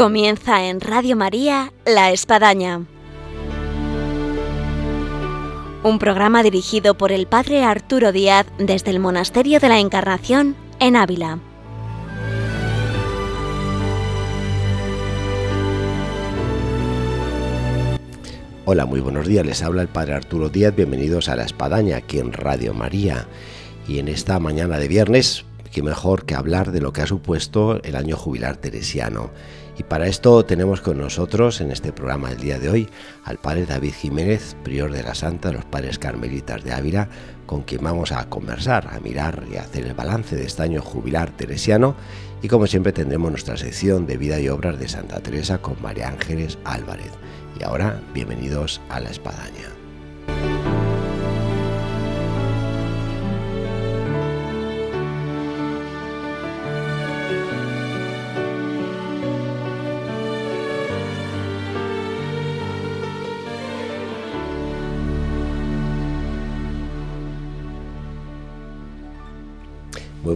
Comienza en Radio María La Espadaña. Un programa dirigido por el Padre Arturo Díaz desde el Monasterio de la Encarnación en Ávila. Hola, muy buenos días. Les habla el Padre Arturo Díaz. Bienvenidos a La Espadaña aquí en Radio María. Y en esta mañana de viernes, qué mejor que hablar de lo que ha supuesto el año jubilar teresiano. Y para esto tenemos con nosotros en este programa del día de hoy al padre David Jiménez, prior de la Santa de los Padres Carmelitas de Ávila, con quien vamos a conversar, a mirar y a hacer el balance de este año jubilar teresiano. Y como siempre tendremos nuestra sección de vida y obras de Santa Teresa con María Ángeles Álvarez. Y ahora, bienvenidos a la espadaña.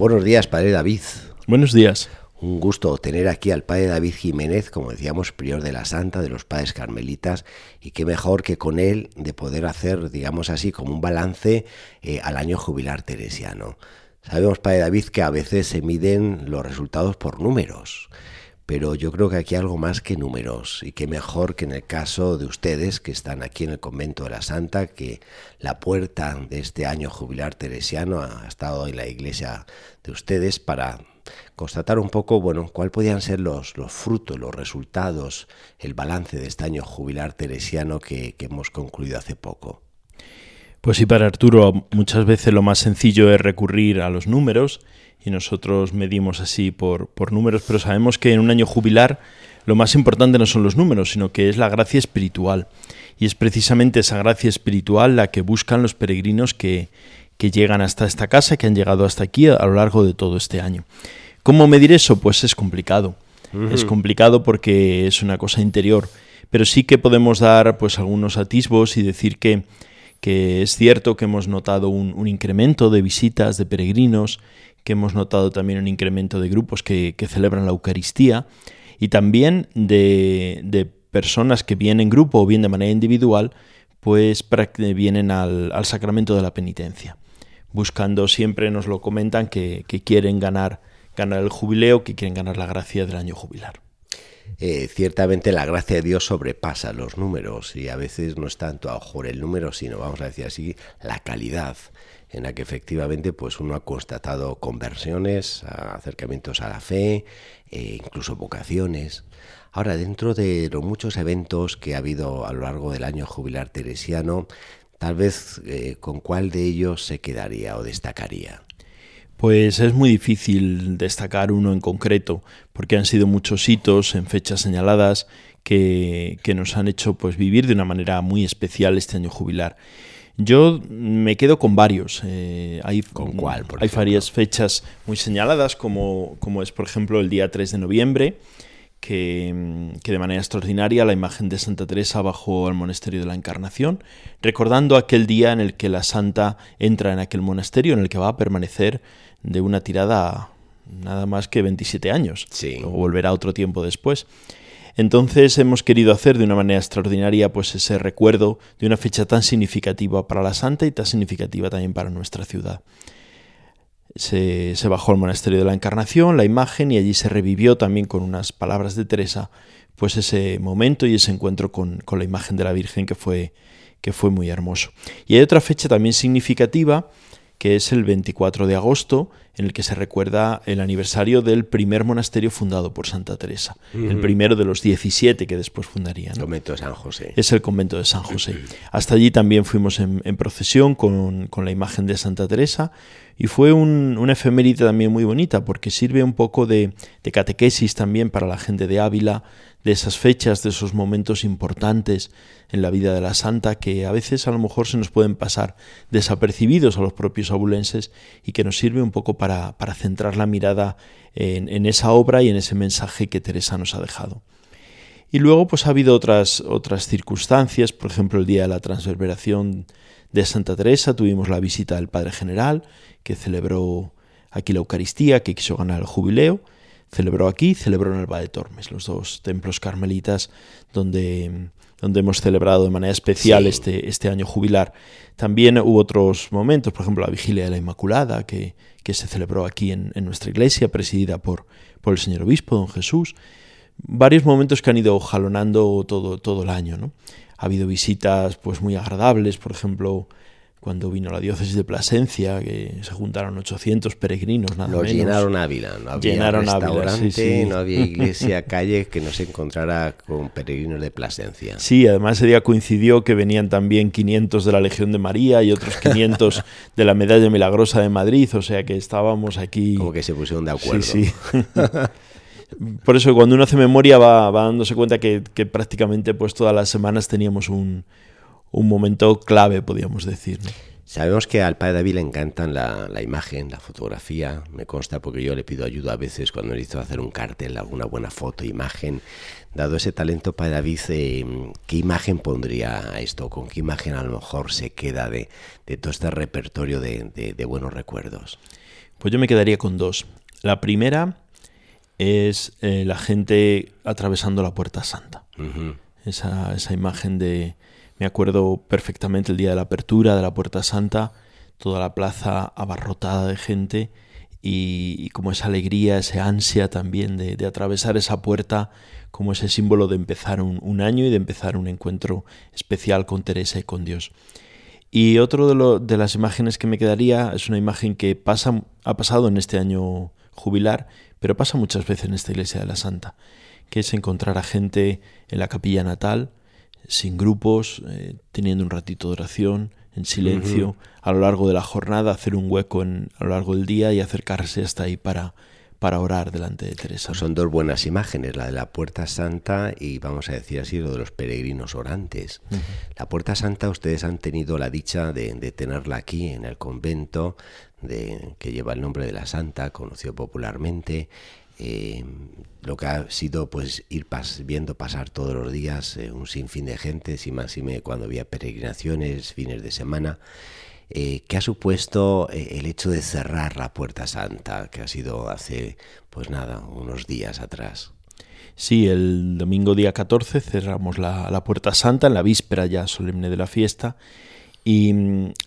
Buenos días, Padre David. Buenos días. Un gusto tener aquí al Padre David Jiménez, como decíamos, prior de la Santa, de los Padres Carmelitas, y qué mejor que con él de poder hacer, digamos así, como un balance eh, al año jubilar teresiano. Sabemos, Padre David, que a veces se miden los resultados por números pero yo creo que aquí hay algo más que números y que mejor que en el caso de ustedes que están aquí en el convento de la Santa, que la puerta de este año jubilar teresiano ha estado en la iglesia de ustedes para constatar un poco, bueno, cuál podían ser los, los frutos, los resultados, el balance de este año jubilar teresiano que, que hemos concluido hace poco. Pues sí, para Arturo muchas veces lo más sencillo es recurrir a los números y nosotros medimos así por, por números, pero sabemos que en un año jubilar lo más importante no son los números, sino que es la gracia espiritual. Y es precisamente esa gracia espiritual la que buscan los peregrinos que, que llegan hasta esta casa, que han llegado hasta aquí a, lo largo de todo este año. ¿Cómo medir eso? Pues es complicado. Es complicado porque es una cosa interior, pero sí que podemos dar pues algunos atisbos y decir que, que es cierto que hemos notado un, un incremento de visitas de peregrinos, que hemos notado también un incremento de grupos que, celebran la Eucaristía y también de, personas que vienen en grupo o bien de manera individual, pues vienen al, sacramento de la penitencia, buscando siempre, nos lo comentan, que, quieren ganar, ganar el jubileo, que quieren ganar la gracia del año jubilar. Eh, ciertamente la gracia de Dios sobrepasa los números y a veces no es tanto a el número, sino vamos a decir así, la calidad en la que efectivamente pues uno ha constatado conversiones, acercamientos a la fe, e incluso vocaciones. Ahora, dentro de los muchos eventos que ha habido a lo largo del año jubilar teresiano, tal vez eh, con cuál de ellos se quedaría o destacaría. Pues es muy difícil destacar uno en concreto, porque han sido muchos hitos en fechas señaladas que, que nos han hecho pues, vivir de una manera muy especial este año jubilar. Yo me quedo con varios. Eh, hay, ¿Con cuál? hay varias fechas muy señaladas, como, como, es, por ejemplo, el día 3 de noviembre, que, que, de manera extraordinaria la imagen de Santa Teresa bajó al monasterio de la Encarnación, recordando aquel día en el que la santa entra en aquel monasterio, en el que va a permanecer de una tirada nada más que 27 años. Sí. Luego volverá otro tiempo después. Entonces hemos querido hacer de una manera extraordinaria pues ese recuerdo de una fecha tan significativa para la Santa y tan significativa también para nuestra ciudad. Se, bajó al monasterio de la Encarnación, la imagen, y allí se revivió también con unas palabras de Teresa, pues ese momento y ese encuentro con, la imagen de la Virgen que fue muy hermoso. Y hay otra fecha también significativa, que es el 24 de agosto, en el que se recuerda el aniversario del primer monasterio fundado por Santa Teresa, el primero de los 17 que después fundaría. El convento de San José. Es el convento de San José. Hasta allí también fuimos en, procesión con, la imagen de Santa Teresa y fue un, una efeméride también muy bonita porque sirve un poco de, de catequesis también para la gente de Ávila, de esas fechas, de esos momentos importantes en la vida de la santa que a veces a lo mejor se nos pueden pasar desapercibidos a los propios abulenses y que nos sirve un poco para, para centrar la mirada en, esa obra y en ese mensaje que Teresa nos ha dejado. Y luego pues ha habido otras, otras circunstancias, por ejemplo el día de la transverberación de Santa Teresa tuvimos la visita del Padre General que celebró aquí la Eucaristía, que quiso ganar el jubileo, celebró aquí, celebró en Alba de Tormes, los dos templos carmelitas donde, donde hemos celebrado de manera especial este, este año jubilar. También hubo otros momentos, por ejemplo la vigilia de la Inmaculada, que, que se celebró aquí en, en, nuestra iglesia, presidida por, por el señor obispo, don Jesús. Varios momentos que han ido jalonando todo, todo el año. ¿no? Ha habido visitas pues, muy agradables, por ejemplo, cuando vino la diócesis de Plasencia, que se juntaron 800 peregrinos, nada Los llenaron Ávila, no había Llenaron restaurante, Ávila, sí, sí. no había iglesia, calle que no se encontrara con peregrinos de Plasencia. Sí, además ese día coincidió que venían también 500 de la Legión de María y otros 500 de la Medalla Milagrosa de Madrid, o sea que estábamos aquí... Como que se pusieron de acuerdo. Sí, sí. Por eso cuando uno hace memoria va, va dándose cuenta que, que, prácticamente pues todas las semanas teníamos un, un momento clave, podríamos decir. ¿no? Sabemos que al padre David le encantan la, la, imagen, la fotografía, me consta porque yo le pido ayuda a veces cuando necesito hacer un cartel, alguna buena foto, imagen. Dado ese talento, padre David, eh, ¿qué imagen pondría a esto? ¿Con qué imagen a lo mejor se queda de, de todo este repertorio de, de, de buenos recuerdos? Pues yo me quedaría con dos. La primera es eh, la gente atravesando la Puerta Santa. Uh -huh. esa, esa, imagen de... Me acuerdo perfectamente el día de la apertura de la Puerta Santa, toda la plaza abarrotada de gente y, como esa alegría, esa ansia también de, de, atravesar esa puerta como ese símbolo de empezar un, un, año y de empezar un encuentro especial con Teresa y con Dios. Y otro de, lo, de las imágenes que me quedaría es una imagen que pasa, ha pasado en este año jubilar, pero pasa muchas veces en esta iglesia de la Santa, que es encontrar a gente en la capilla natal, sin grupos, eh, teniendo un ratito de oración, en silencio, uh -huh. a lo largo de la jornada, hacer un hueco en, a lo largo del día y acercarse hasta ahí para, para orar delante de Teresa. Pues son dos buenas imágenes, la de la Puerta Santa y vamos a decir así, lo de los peregrinos orantes. Uh -huh. La Puerta Santa ustedes han tenido la dicha de, de tenerla aquí en el convento, de, que lleva el nombre de la Santa, conocido popularmente. Eh, lo que ha sido pues ir viendo pasar todos los días eh, un sinfín de gente, si más me cuando había peregrinaciones, fines de semana, eh, que ha supuesto eh, el hecho de cerrar la Puerta Santa, que ha sido hace pues nada, unos días atrás. Sí, el domingo día 14 cerramos la, la Puerta Santa, en la víspera ya solemne de la fiesta, y,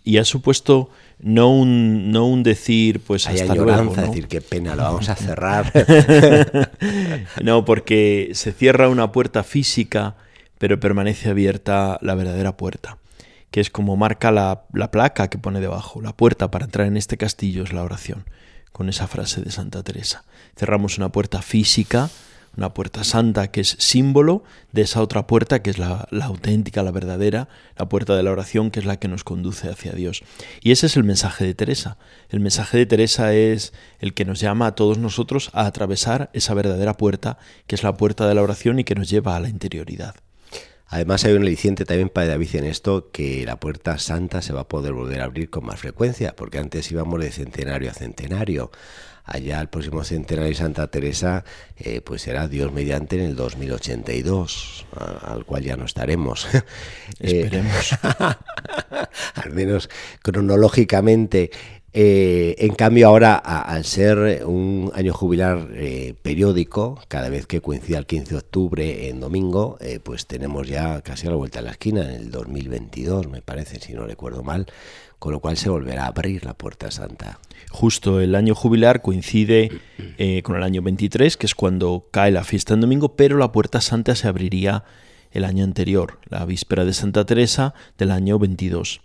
y ha supuesto no un, no un decir, pues Hay hasta añoranza, luego. ¿no? decir, qué pena, lo vamos a cerrar. no, porque se cierra una puerta física, pero permanece abierta la verdadera puerta, que es como marca la, la placa que pone debajo. La puerta para entrar en este castillo es la oración, con esa frase de Santa Teresa. Cerramos una puerta física, una puerta santa que es símbolo de esa otra puerta que es la, auténtica, la verdadera, la puerta de la oración que es la que nos conduce hacia Dios. Y ese es el mensaje de Teresa. El mensaje de Teresa es el que nos llama a todos nosotros a atravesar esa verdadera puerta que es la puerta de la oración y que nos lleva a la interioridad. Además hay un aliciente también para David en esto, que la puerta santa se va a poder volver a abrir con más frecuencia, porque antes íbamos de centenario a centenario allá el próximo centenario de Santa Teresa, eh, pues será Dios mediante en el 2082, a, al cual ya no estaremos. Esperemos. al menos cronológicamente. Eh, en cambio ahora, al ser un año jubilar eh, periódico, cada vez que coincida el 15 de octubre en domingo, eh, pues tenemos ya casi a la vuelta de la esquina, en el 2022 me parece, si no recuerdo mal, con lo cual se volverá a abrir la Puerta Santa. Justo el año jubilar coincide eh, con el año 23, que es cuando cae la fiesta en domingo, pero la Puerta Santa se abriría el año anterior, la víspera de Santa Teresa del año 22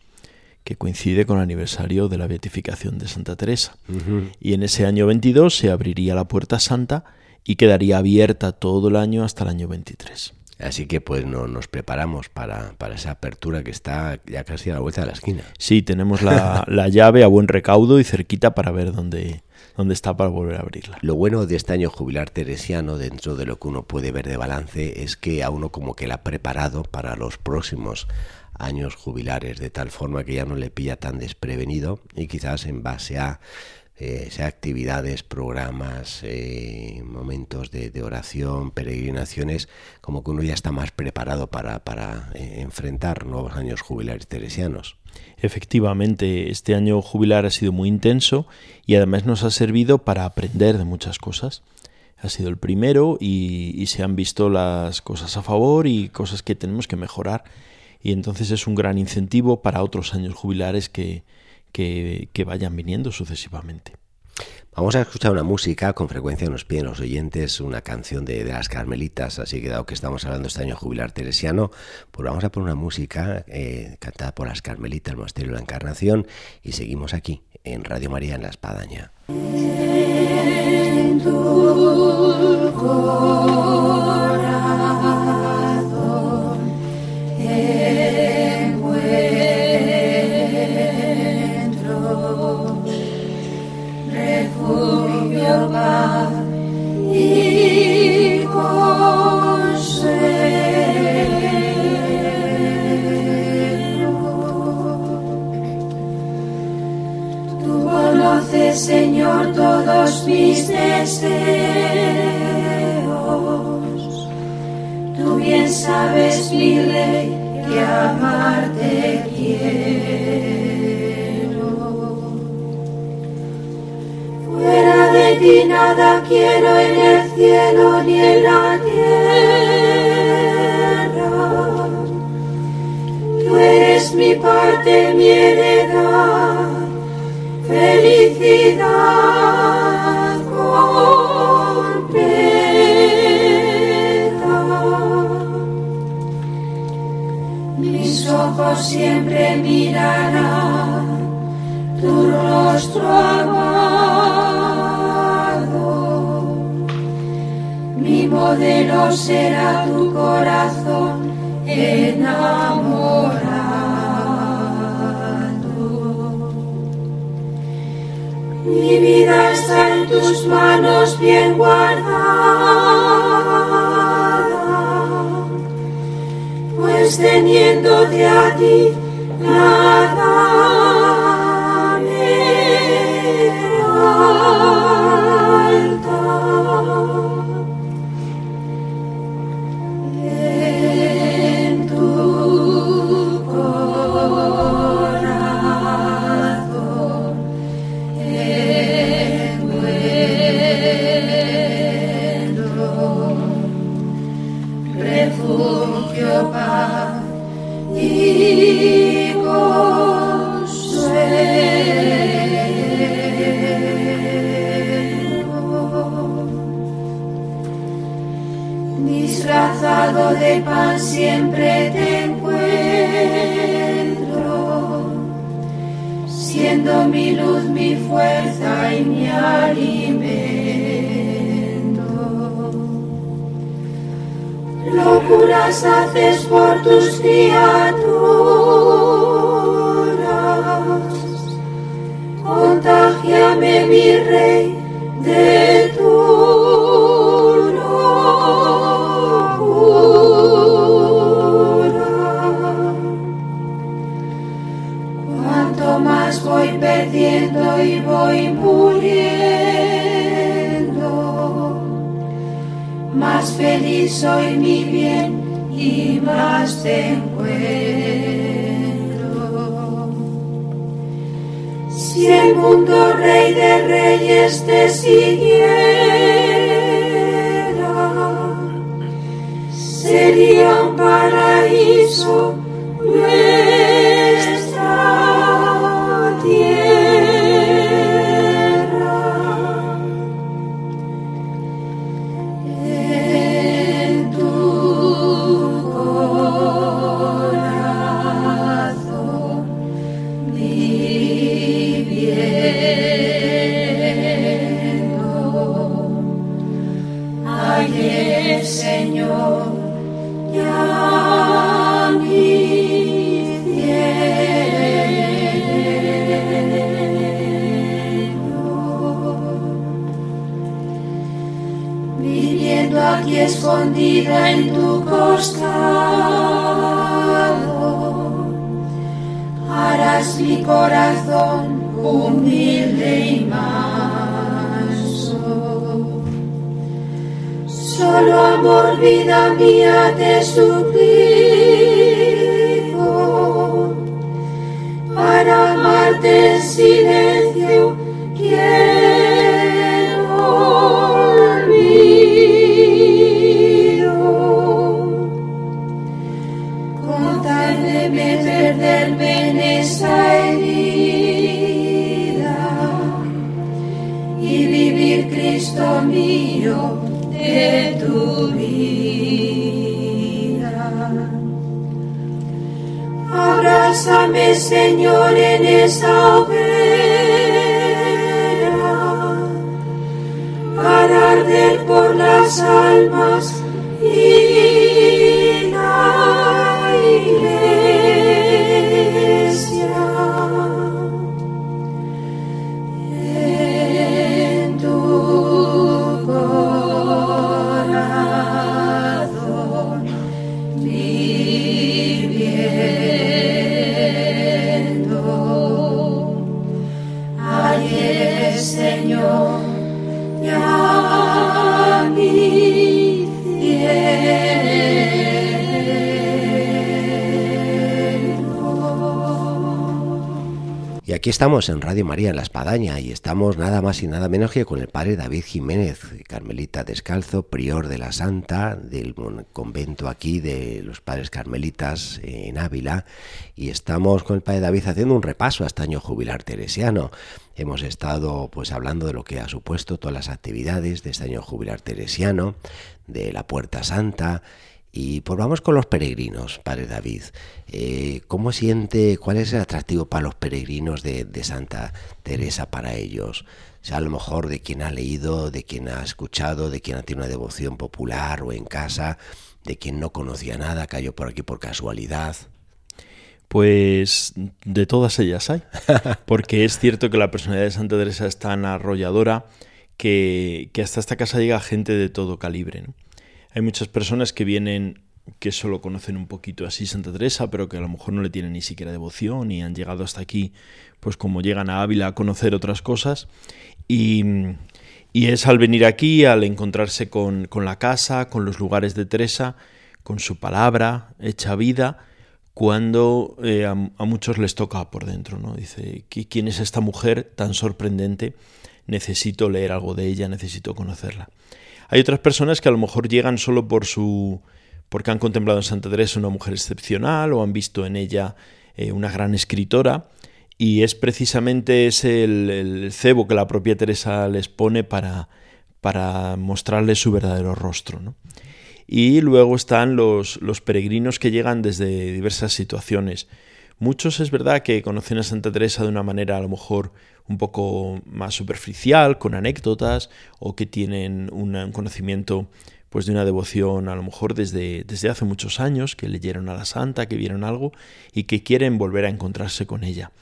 que coincide con el aniversario de la beatificación de Santa Teresa. Uh -huh. Y en ese año 22 se abriría la Puerta Santa y quedaría abierta todo el año hasta el año 23. Así que pues no, nos preparamos para, para, esa apertura que está ya casi a la vuelta de la esquina. Sí, tenemos la, la llave a buen recaudo y cerquita para ver dónde, dónde está para volver a abrirla. Lo bueno de este año jubilar teresiano, dentro de lo que uno puede ver de balance, es que a uno como que la ha preparado para los próximos años jubilares, de tal forma que ya no le pilla tan desprevenido y quizás en base a eh, actividades, programas, eh, momentos de, de, oración, peregrinaciones, como que uno ya está más preparado para, para eh, enfrentar nuevos años jubilares teresianos. Efectivamente, este año jubilar ha sido muy intenso y además nos ha servido para aprender de muchas cosas. ha sido el primero y, se han visto las cosas a favor y cosas que tenemos que mejorar. Y entonces es un gran incentivo para otros años jubilares que, que vayan viniendo sucesivamente. Vamos a escuchar una música, con frecuencia nos piden los oyentes una canción de, las Carmelitas, así que dado que estamos hablando este año jubilar teresiano, pues vamos a poner una música eh, cantada por las Carmelitas, el Monasterio de la Encarnación, y seguimos aquí, en Radio María, en La Espadaña. Mis deseos. Tú bien sabes, mi rey, que amarte quiero. Fuera de ti nada quiero en el cielo ni en la tierra. Tú eres mi parte, mi heredad felicidad ojos siempre mirarán tu rostro amado. Mi modelo será tu corazón enamorado. Mi vida está en tus manos bien guardada, pues teniéndote a ti escondida en tu costado, harás mi corazón humilde y manso. solo amor, vida mía, te suplico. Para amarte en silencio, quiero olvido. Con tal de perderme en esa herida y vivir Cristo mío tu vida. Abrázame, Señor, en esa hoguera para arder por las almas aquí estamos en Radio María en La Espadaña y estamos nada más y nada menos que con el padre David Jiménez, carmelita descalzo, prior de la Santa, del convento aquí de los padres carmelitas en Ávila. Y estamos con el padre David haciendo un repaso a este año jubilar teresiano. Hemos estado pues hablando de lo que ha supuesto todas las actividades de este año jubilar teresiano, de la Puerta Santa, y pues vamos con los peregrinos, Padre David. Eh, ¿Cómo siente, cuál es el atractivo para los peregrinos de, Santa Teresa para ellos? O sea, a lo mejor de quien ha leído, de quien ha escuchado, de quien ha tenido una devoción popular o en casa, de quien no conocía nada, cayó por aquí por casualidad. Pues de todas ellas hay. Porque es cierto que la personalidad de Santa Teresa es tan arrolladora que, que hasta esta casa llega gente de todo calibre. ¿no? Hay muchas personas que vienen que solo conocen un poquito así Santa Teresa, pero que a lo mejor no le tienen ni siquiera devoción y han llegado hasta aquí, pues como llegan a Ávila a conocer otras cosas. Y, y es al venir aquí, al encontrarse con, con la casa, con los lugares de Teresa, con su palabra hecha vida, cuando eh, a, a muchos les toca por dentro, ¿no? Dice, "¿Qui- ¿quién es esta mujer tan sorprendente? Necesito leer algo de ella, necesito conocerla. Hay otras personas que a lo mejor llegan solo por su porque han contemplado en Santa Teresa una mujer excepcional o han visto en ella eh, una gran escritora y es precisamente ese el, el cebo que la propia Teresa les pone para, para mostrarles su verdadero rostro. ¿no? Y luego están los, los peregrinos que llegan desde diversas situaciones. Muchos es verdad que conocen a Santa Teresa de una manera a lo mejor un poco más superficial, con anécdotas, o que tienen un conocimiento pues de una devoción a lo mejor desde, desde hace muchos años, que leyeron a la santa, que vieron algo y que quieren volver a encontrarse con ella.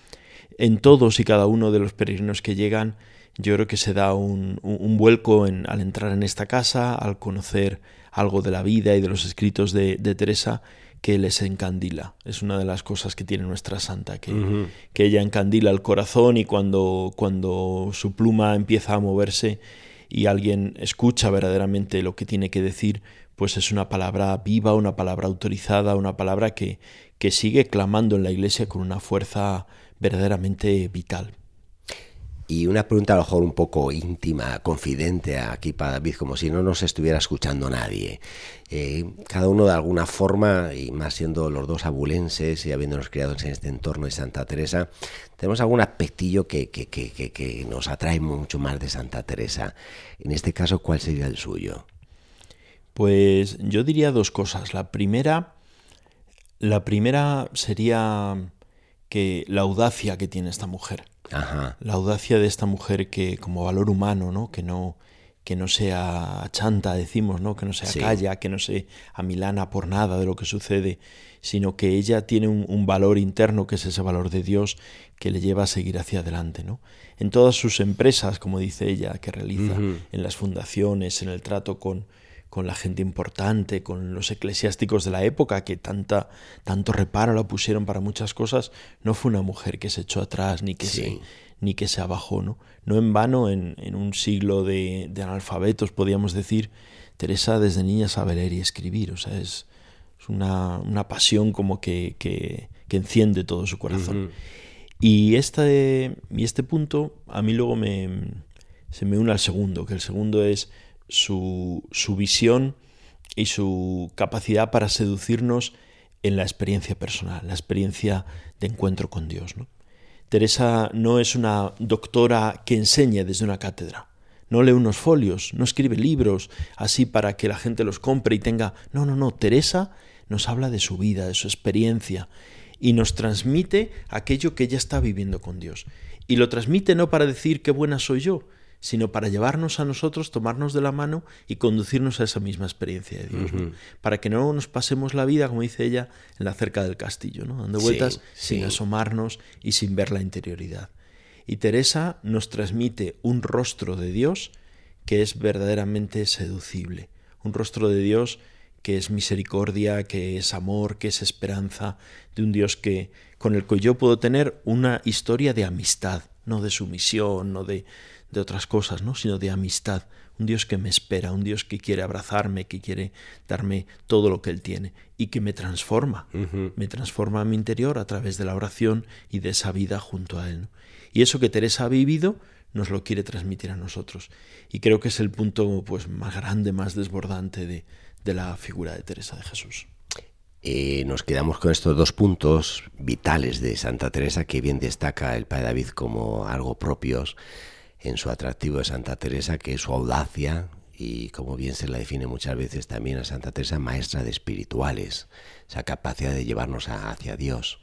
En todos y cada uno de los peregrinos que llegan, yo creo que se da un, vuelco en- al entrar en esta casa, al conocer algo de la vida y de los escritos de Teresa que les encandila. Es una de las cosas que tiene nuestra santa, que, que ella encandila el corazón y cuando, cuando su pluma empieza a moverse y alguien escucha verdaderamente lo que tiene que decir, pues es una palabra viva, una palabra autorizada, una palabra que, que sigue clamando en la iglesia con una fuerza verdaderamente vital. Y una pregunta a lo mejor un poco íntima, confidente aquí para David, como si no nos estuviera escuchando nadie. Eh, cada uno de alguna forma, y más siendo los dos abulenses y habiéndonos criado en este entorno de Santa Teresa, tenemos algún aspectillo que, que, que, que, que nos atrae mucho más de Santa Teresa. En este caso, ¿cuál sería el suyo? Pues yo diría dos cosas. La primera, la primera sería que la audacia que tiene esta mujer. Ajá. La audacia de esta mujer que como valor humano, ¿no? Que no que no sea chanta, decimos, ¿no? Que no sea Sí. calla, que no se amilana por nada de lo que sucede, sino que ella tiene un, un valor interno que es ese valor de Dios que le lleva a seguir hacia adelante, ¿no? En todas sus empresas, como dice ella, que realiza, en las fundaciones, en el trato con, con la gente importante, con los eclesiásticos de la época que tanta, tanto reparo la pusieron para muchas cosas, no fue una mujer que se echó atrás ni que, Sí. se, ni que se abajó. No, no en vano, en, en un siglo de, de analfabetos, podríamos decir, Teresa desde niña sabe leer y escribir. O sea, es, es una, una pasión como que, que, que enciende todo su corazón. Y este, y este punto a mí luego me, se me une al segundo, que el segundo es su, su visión y su capacidad para seducirnos en la experiencia personal, la experiencia de encuentro con Dios. ¿no? Teresa no es una doctora que enseñe desde una cátedra, no lee unos folios, no escribe libros así para que la gente los compre y tenga... No, no, no, Teresa nos habla de su vida, de su experiencia y nos transmite aquello que ella está viviendo con Dios. Y lo transmite no para decir qué buena soy yo, sino para llevarnos a nosotros, tomarnos de la mano y conducirnos a esa misma experiencia de Dios, para que no nos pasemos la vida, como dice ella, en la cerca del castillo, ¿no? dando vueltas sin asomarnos y sin ver la interioridad. Y Teresa nos transmite un rostro de Dios que es verdaderamente seducible, un rostro de Dios que es misericordia, que es amor, que es esperanza, de un Dios que con el que yo puedo tener una historia de amistad, no de sumisión, no de, de otras cosas, ¿no? sino de amistad, un Dios que me espera, un Dios que quiere abrazarme, que quiere darme todo lo que Él tiene y que me transforma, me transforma a mi interior a través de la oración y de esa vida junto a Él. Y eso que Teresa ha vivido nos lo quiere transmitir a nosotros. Y creo que es el punto pues, más grande, más desbordante de, de la figura de Teresa de Jesús. Eh, nos quedamos con estos dos puntos vitales de Santa Teresa que bien destaca el Padre David como algo propios en su atractivo de Santa Teresa, que es su audacia y como bien se la define muchas veces también a Santa Teresa, maestra de espirituales, esa capacidad de llevarnos hacia Dios.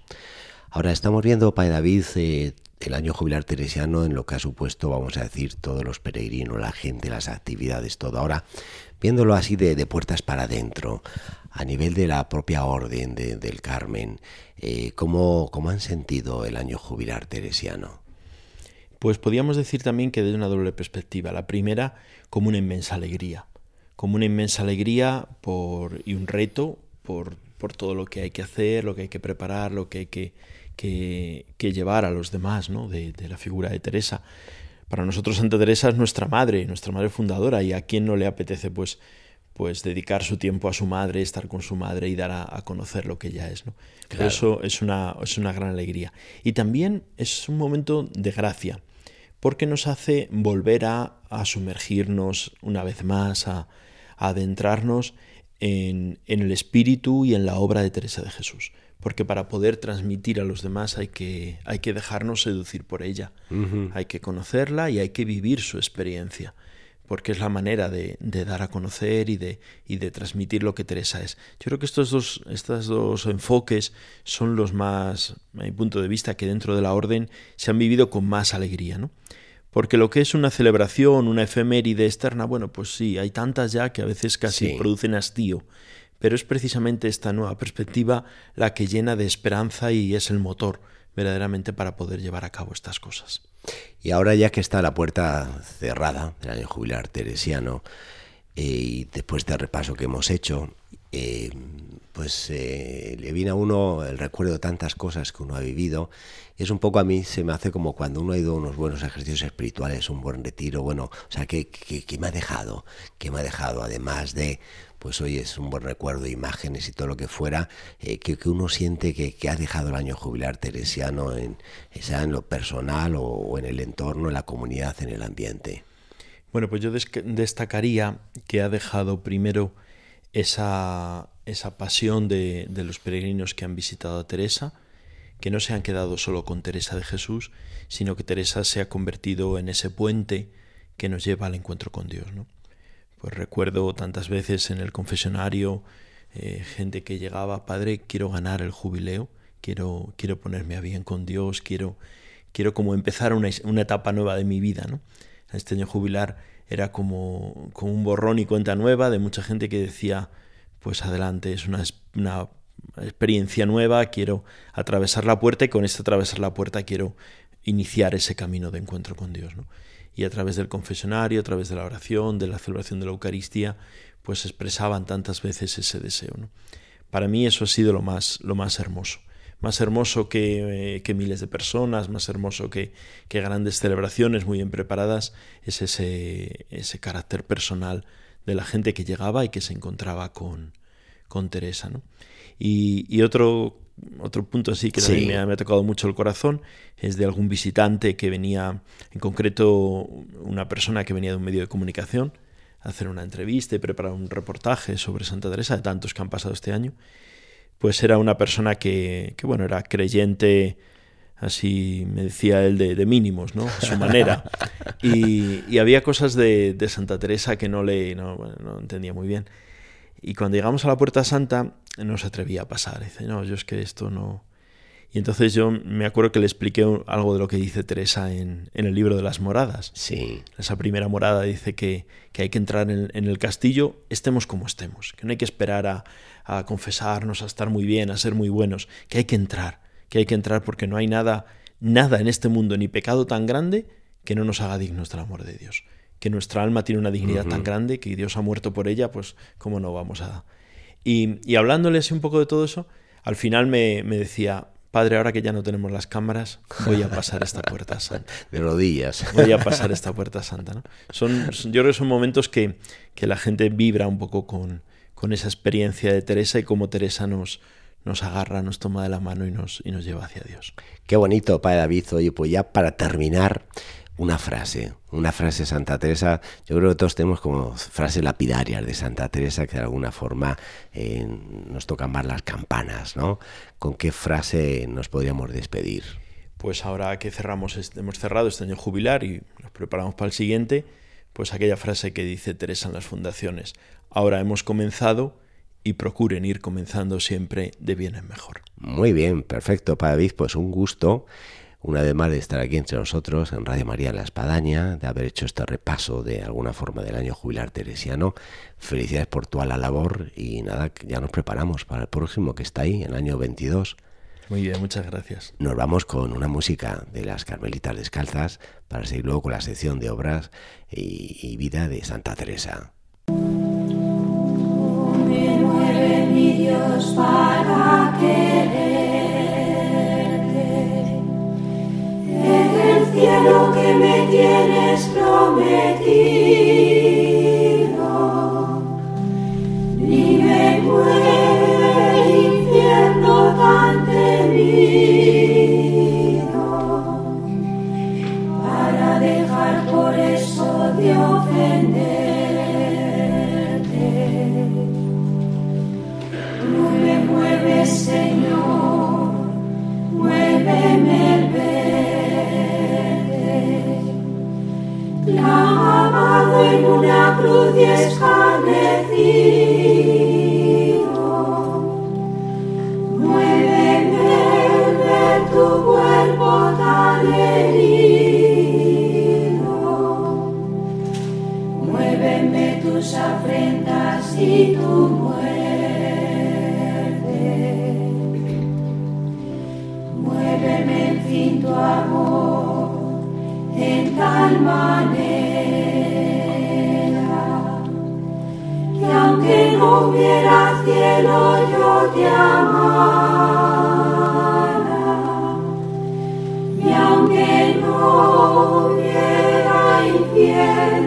Ahora estamos viendo, Padre David, eh, el año jubilar teresiano en lo que ha supuesto, vamos a decir, todos los peregrinos, la gente, las actividades, todo. Ahora, viéndolo así de, puertas para adentro, a nivel de la propia orden del Carmen, eh, ¿cómo, ¿cómo han sentido el año jubilar teresiano? Pues podríamos decir también que desde una doble perspectiva. La primera, como una inmensa alegría. Como una inmensa alegría por, y un reto por, por todo lo que hay que hacer, lo que hay que preparar, lo que hay que, que, llevar a los demás ¿no? de, de, la figura de Teresa. Para nosotros Santa Teresa es nuestra madre, nuestra madre fundadora, y a quien no le apetece pues, pues dedicar su tiempo a su madre, estar con su madre y dar a, conocer lo que ella es. ¿no? eso es una, es una gran alegría. Y también es un momento de gracia porque nos hace volver a, sumergirnos una vez más, a, adentrarnos en, el espíritu y en la obra de Teresa de Jesús. Porque para poder transmitir a los demás hay que, hay que dejarnos seducir por ella, hay que conocerla y hay que vivir su experiencia porque es la manera de, dar a conocer y de, y de, transmitir lo que Teresa es. Yo creo que estos dos, estos dos enfoques son los más, a mi punto de vista, que dentro de la orden se han vivido con más alegría, ¿no? Porque lo que es una celebración, una efeméride externa, bueno, pues sí, hay tantas ya que a veces casi producen hastío, pero es precisamente esta nueva perspectiva la que llena de esperanza y es el motor verdaderamente para poder llevar a cabo estas cosas. Y ahora ya que está la puerta cerrada del año jubilar teresiano, eh, y después del repaso que hemos hecho, eh, pues eh, le viene a uno el recuerdo de tantas cosas que uno ha vivido. Es un poco a mí, se me hace como cuando uno ha ido a unos buenos ejercicios espirituales, un buen retiro, bueno, o sea, ¿qué, qué, me ha dejado? ¿Qué me ha dejado? Además de, pues hoy es un buen recuerdo, de imágenes y todo lo que fuera, que, que, uno siente que, que, ha dejado el año jubilar teresiano, en, sea en lo personal o, o en el entorno, en la comunidad, en el ambiente. Bueno, pues yo destacaría que ha dejado primero esa, esa pasión de, de, los peregrinos que han visitado a Teresa, que no se han quedado solo con Teresa de Jesús, sino que Teresa se ha convertido en ese puente que nos lleva al encuentro con Dios. ¿no? Pues recuerdo tantas veces en el confesionario eh, gente que llegaba, Padre, quiero ganar el jubileo, quiero, quiero ponerme a bien con Dios, quiero, quiero como empezar una, una etapa nueva de mi vida. ¿no? Este año jubilar era como, como un borrón y cuenta nueva de mucha gente que decía, pues adelante, es una, una experiencia nueva, quiero atravesar la puerta y con este atravesar la puerta quiero iniciar ese camino de encuentro con Dios. ¿no? Y a través del confesionario, a través de la oración, de la celebración de la Eucaristía, pues expresaban tantas veces ese deseo. ¿no? Para mí eso ha sido lo más, lo más hermoso más hermoso que, miles de personas, más hermoso que, grandes celebraciones muy bien preparadas, es ese, ese carácter personal de la gente que llegaba y que se encontraba con, con Teresa. ¿no? Y, otro, otro punto así que también me, ha, me, ha, tocado mucho el corazón es de algún visitante que venía, en concreto una persona que venía de un medio de comunicación, a hacer una entrevista y preparar un reportaje sobre Santa Teresa, de tantos que han pasado este año pues era una persona que, bueno, era creyente así me decía él de, mínimos, ¿no? A su manera. Y, había cosas de, Santa Teresa que no le no, entendía muy bien. Y cuando llegamos a la Puerta Santa no se atrevía a pasar. Dice, no, yo es que esto no... Y entonces yo me acuerdo que le expliqué algo de lo que dice Teresa en, el libro de las moradas. Sí. Esa primera morada dice que, hay que entrar en, el castillo, estemos como estemos, que no hay que esperar a, a confesarnos, a estar muy bien, a ser muy buenos, que hay que entrar que hay que entrar porque no hay nada, nada en este mundo, ni pecado tan grande que no nos haga dignos del amor de Dios. Que nuestra alma tiene una dignidad tan grande que Dios ha muerto por ella, pues cómo no vamos a... Y, y hablándole así un poco de todo eso, al final me, decía, Padre, ahora que ya no tenemos las cámaras, voy a pasar esta puerta santa. De rodillas. Voy a pasar esta puerta santa. ¿no? Son, yo creo que son momentos que, que la gente vibra un poco con, con esa experiencia de Teresa y cómo Teresa nos, nos agarra, nos toma de la mano y nos, y nos lleva hacia Dios. Qué bonito, Padre David. Oye, pues ya para terminar, una frase, una frase de Santa Teresa. Yo creo que todos tenemos como frases lapidarias de Santa Teresa que de alguna forma eh, nos tocan más las campanas, ¿no? ¿Con qué frase nos podríamos despedir? Pues ahora que cerramos, hemos cerrado este año jubilar y nos preparamos para el siguiente, pues aquella frase que dice Teresa en las fundaciones. Ahora hemos comenzado y procuren ir comenzando siempre de bien en mejor. Muy bien, perfecto, Padre David, pues un gusto una vez más de estar aquí entre nosotros en Radio María La Espadaña, de haber hecho este repaso de alguna forma del año jubilar teresiano. Felicidades por tu la labor y nada, ya nos preparamos para el próximo que está ahí, el año 22. Muy bien, muchas gracias. Nos vamos con una música de las Carmelitas Descalzas para seguir luego con la sección de obras y, y vida de Santa Teresa. Dios para quererte. En el cielo que me tienes prometido, ni me muere de ofender. Señor, muéveme el verde, clavado en una cruz y escarnecido. Y tu muerte. tu amor en tal manera que aunque no hubiera cielo yo te amara y aunque no hubiera infierno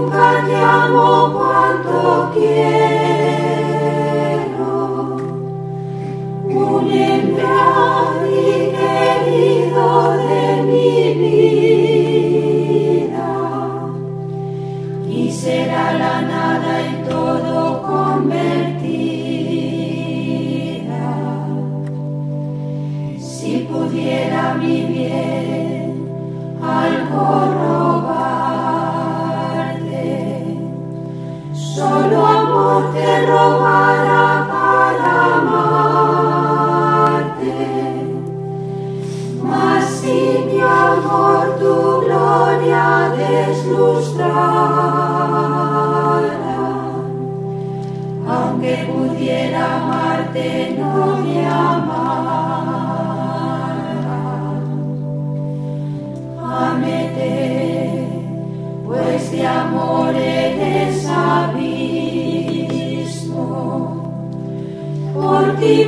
nunca te amo cuanto quiero.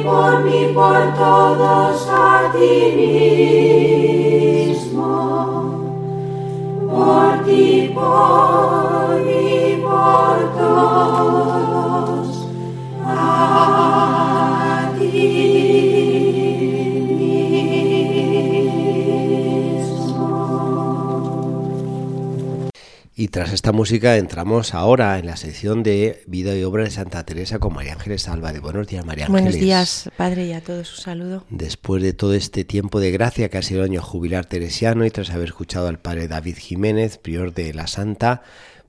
Por mí, por todos a ti mismo. Por ti, por mí, por todos a ti tras esta música entramos ahora en la sección de vida y obra de Santa Teresa con María Ángeles Álvarez. Buenos días, María Ángeles. Buenos días, padre, y a todos un saludo. Después de todo este tiempo de gracia que ha sido el año jubilar teresiano y tras haber escuchado al padre David Jiménez, prior de la Santa,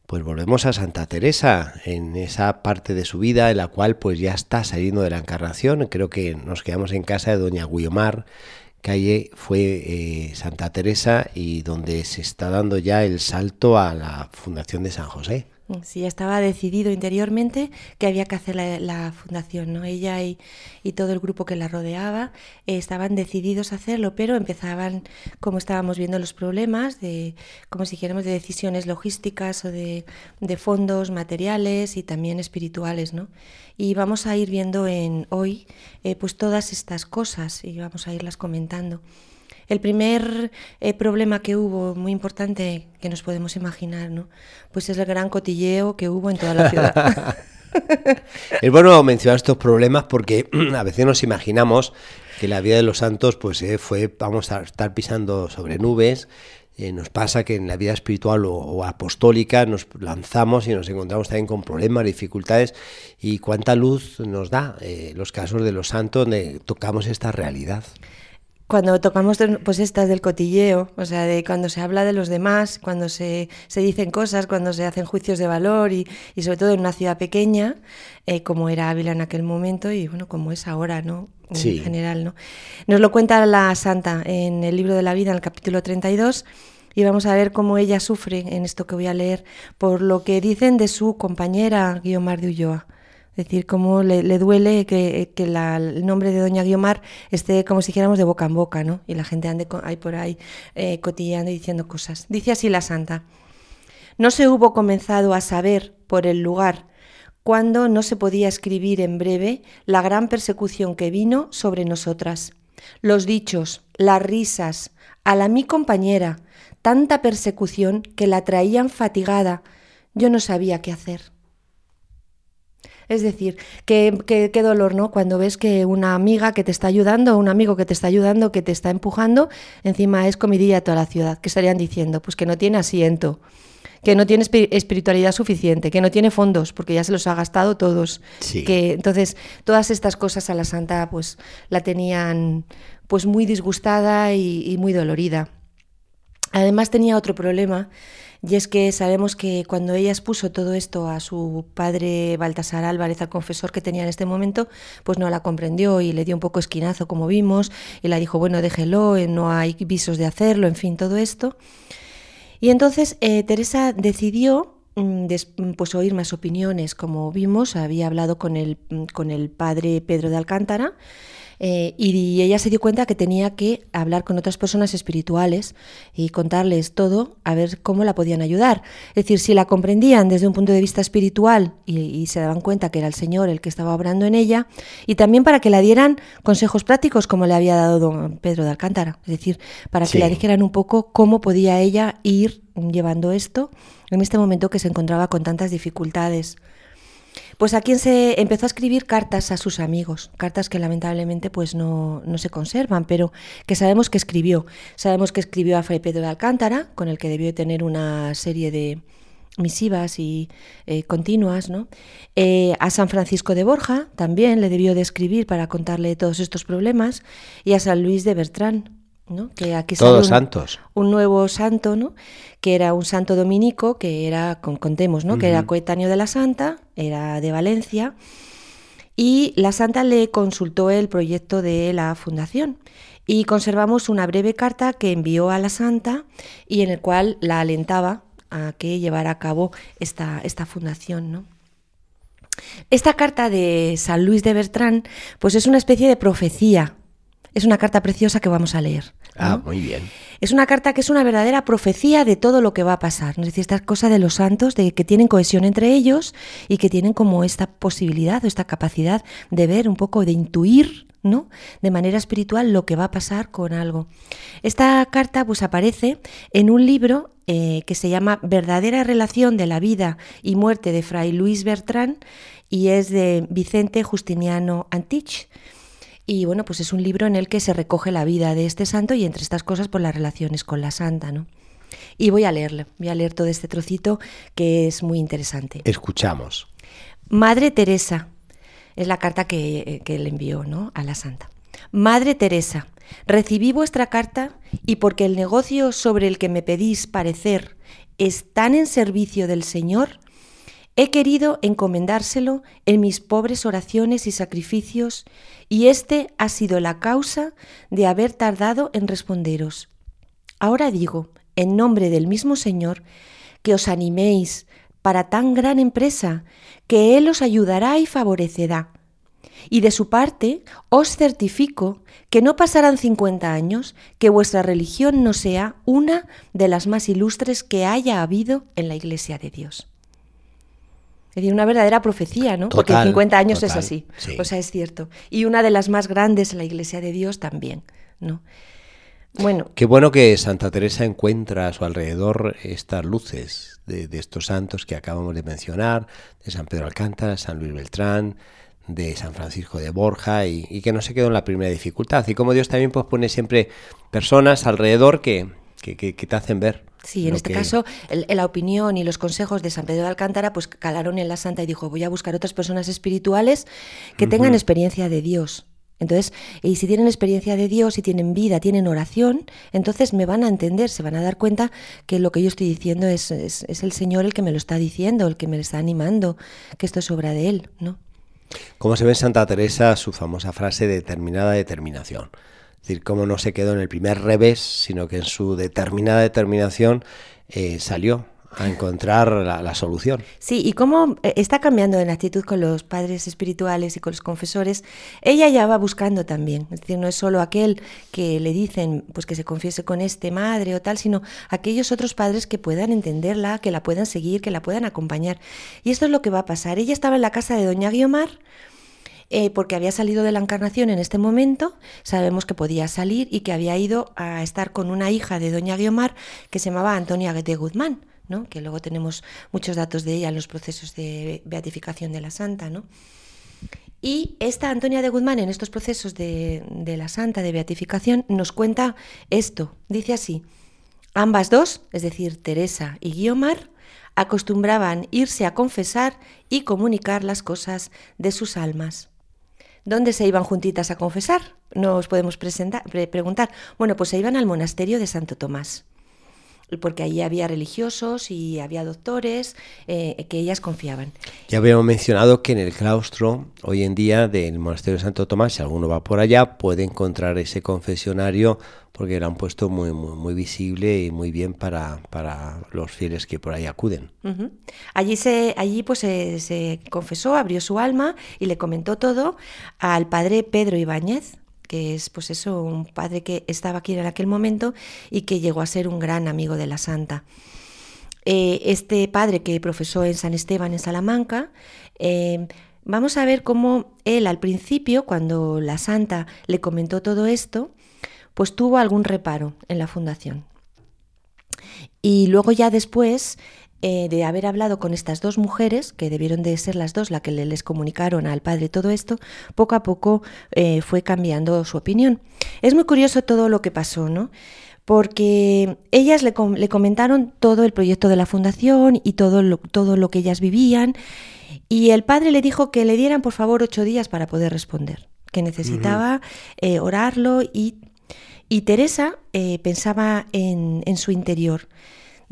pues volvemos a Santa Teresa en esa parte de su vida en la cual pues ya está saliendo de la encarnación. Creo que nos quedamos en casa de doña Guiomar, calle fue eh, Santa Teresa y donde se está dando ya el salto a la fundación de San José. Sí, ya estaba decidido interiormente que había que hacer la, fundación, ¿no? Ella y, y, todo el grupo que la rodeaba eh, estaban decididos a hacerlo, pero empezaban, como estábamos viendo, los problemas de, como si dijéramos, de decisiones logísticas o de, de fondos materiales y también espirituales, ¿no? Y vamos a ir viendo en hoy, eh, pues todas estas cosas y vamos a irlas comentando. El primer eh, problema que hubo, muy importante, que nos podemos imaginar, ¿no? Pues es el gran cotilleo que hubo en toda la ciudad. es bueno mencionar estos problemas porque a veces nos imaginamos que la vida de los santos pues eh, fue, vamos a estar pisando sobre nubes, eh, nos pasa que en la vida espiritual o, apostólica nos lanzamos y nos encontramos también con problemas, dificultades y cuánta luz nos da eh, los casos de los santos donde tocamos esta realidad cuando tocamos pues estas del cotilleo, o sea, de cuando se habla de los demás, cuando se, se dicen cosas, cuando se hacen juicios de valor y, y sobre todo en una ciudad pequeña, eh, como era Ávila en aquel momento y bueno, como es ahora, ¿no? En Sí. general, ¿no? Nos lo cuenta la Santa en el libro de la vida, en el capítulo 32, y vamos a ver cómo ella sufre en esto que voy a leer por lo que dicen de su compañera Guiomar de Ulloa. Es decir, cómo le, le duele que, que la, el nombre de Doña Guiomar esté, como si dijéramos, de boca en boca, ¿no? Y la gente ande ahí por ahí eh, cotilleando y diciendo cosas. Dice así la santa. No se hubo comenzado a saber por el lugar cuando no se podía escribir en breve la gran persecución que vino sobre nosotras. Los dichos, las risas, a la mi compañera, tanta persecución que la traían fatigada, yo no sabía qué hacer. Es decir, qué, qué, qué, dolor, ¿no? Cuando ves que una amiga que te está ayudando, un amigo que te está ayudando, que te está empujando, encima es comidilla de toda la ciudad. ¿Qué estarían diciendo? Pues que no tiene asiento, que no tiene espiritualidad suficiente, que no tiene fondos, porque ya se los ha gastado todos. Sí. Que, entonces, todas estas cosas a la santa, pues, la tenían pues muy disgustada y, y muy dolorida. Además tenía otro problema y es que sabemos que cuando ella expuso todo esto a su padre Baltasar Álvarez, al confesor que tenía en este momento, pues no la comprendió y le dio un poco esquinazo, como vimos, y la dijo, bueno, déjelo, eh, no hay visos de hacerlo, en fin, todo esto. Y entonces eh, Teresa decidió mm, pues oír más opiniones, como vimos, había hablado con el, con el padre Pedro de Alcántara, eh, y ella se dio cuenta que tenía que hablar con otras personas espirituales y contarles todo a ver cómo la podían ayudar. Es decir, si la comprendían desde un punto de vista espiritual y, se daban cuenta que era el Señor el que estaba obrando en ella, y también para que la dieran consejos prácticos como le había dado don Pedro de Alcántara. Es decir, para que le dijeran un poco cómo podía ella ir llevando esto en este momento que se encontraba con tantas dificultades. Pues a quien se empezó a escribir cartas a sus amigos, cartas que lamentablemente pues no, se conservan, pero que sabemos que escribió. Sabemos que escribió a Fray Pedro de Alcántara, con el que debió tener una serie de misivas y eh, continuas, ¿no? Eh, a San Francisco de Borja también le debió de escribir para contarle todos estos problemas, y a San Luis de Bertrán, que aquí Todos santos. Un nuevo santo, ¿no? Que era un santo dominico, que era, contemos, ¿no? Que era coetáneo de la santa, era de Valencia, y la santa le consultó el proyecto de la fundación. Y conservamos una breve carta que envió a la santa y en el cual la alentaba a que llevara a cabo esta, esta fundación, ¿no? Esta carta de San Luis de Bertrán, pues es una especie de profecía es una carta preciosa que vamos a leer. Ah, muy bien. Es una carta que es una verdadera profecía de todo lo que va a pasar. Es decir, esta cosa de los santos, de que tienen cohesión entre ellos y que tienen como esta posibilidad o esta capacidad de ver un poco, de intuir, ¿no? De manera espiritual lo que va a pasar con algo. Esta carta pues aparece en un libro eh, que se llama Verdadera relación de la vida y muerte de Fray Luis Bertrán y es de Vicente Justiniano Antich. Y bueno, pues es un libro en el que se recoge la vida de este santo y entre estas cosas por pues las relaciones con la santa, ¿no? Y voy a leerle, voy a leer todo este trocito que es muy interesante. Escuchamos. Madre Teresa, es la carta que, que le envió ¿no? a la santa. Madre Teresa, recibí vuestra carta y porque el negocio sobre el que me pedís parecer es tan en servicio del Señor, He querido encomendárselo en mis pobres oraciones y sacrificios, y este ha sido la causa de haber tardado en responderos. Ahora digo, en nombre del mismo Señor, que os animéis para tan gran empresa, que Él os ayudará y favorecerá. Y de su parte, os certifico que no pasarán cincuenta años que vuestra religión no sea una de las más ilustres que haya habido en la Iglesia de Dios. Es decir, una verdadera profecía, ¿no? Porque 50 años es así. O sea, es cierto. Y una de las más grandes en la Iglesia de Dios también, ¿no? Bueno. Qué bueno que Santa Teresa encuentra a su alrededor estas luces de, estos santos que acabamos de mencionar, de San Pedro Alcántara, San Luis Beltrán, de San Francisco de Borja, y, que no se quedó en la primera dificultad. Y como Dios también pues, pone siempre personas alrededor que, que, que te hacen ver Sí, en este caso la opinión y los consejos de San Pedro de Alcántara pues calaron en la santa y dijo voy a buscar otras personas espirituales que tengan experiencia de Dios. Entonces, y si tienen experiencia de Dios, si tienen vida, tienen oración, entonces me van a entender, se van a dar cuenta que lo que yo estoy diciendo es, es, es el Señor el que me lo está diciendo, el que me está animando, que esto es obra de Él, ¿no? Como se ve en Santa Teresa su famosa frase determinada determinación. Es decir, cómo no se quedó en el primer revés, sino que en su determinada determinación eh, salió a encontrar la, solución. Sí, y cómo eh, está cambiando en actitud con los padres espirituales y con los confesores, ella ya va buscando también. Es decir, no es solo aquel que le dicen pues que se confiese con este madre o tal, sino aquellos otros padres que puedan entenderla, que la puedan seguir, que la puedan acompañar. Y esto es lo que va a pasar. Ella estaba en la casa de Doña Guiomar eh, porque había salido de la encarnación en este momento, sabemos que podía salir y que había ido a estar con una hija de doña Guiomar que se llamaba Antonia de Guzmán, ¿no? que luego tenemos muchos datos de ella en los procesos de beatificación de la santa. ¿no? Y esta Antonia de Guzmán en estos procesos de, de la santa de beatificación nos cuenta esto, dice así, ambas dos, es decir, Teresa y Guiomar, acostumbraban irse a confesar y comunicar las cosas de sus almas. ¿Dónde se iban juntitas a confesar? Nos podemos preguntar. Bueno, pues se iban al monasterio de Santo Tomás. Porque allí había religiosos y había doctores eh, que ellas confiaban. Ya habíamos mencionado que en el claustro, hoy en día, del monasterio de Santo Tomás, si alguno va por allá, puede encontrar ese confesionario porque era un puesto muy, muy, visible y muy bien para, para, los fieles que por ahí acuden. Allí, se, allí pues se, confesó, abrió su alma y le comentó todo al padre Pedro Ibáñez, que es pues eso, un padre que estaba aquí en aquel momento y que llegó a ser un gran amigo de la santa. Eh, este padre que profesó en San Esteban, en Salamanca, eh, vamos a ver cómo él al principio, cuando la santa le comentó todo esto, pues tuvo algún reparo en la fundación. Y luego ya después eh, de haber hablado con estas dos mujeres, que debieron de ser las dos las que les comunicaron al padre todo esto, poco a poco eh, fue cambiando su opinión. Es muy curioso todo lo que pasó, ¿no? Porque ellas le, comentaron todo el proyecto de la fundación y todo lo, todo lo que ellas vivían, y el padre le dijo que le dieran por favor ocho días para poder responder, que necesitaba eh, orarlo y y Teresa pensaba en, en su interior.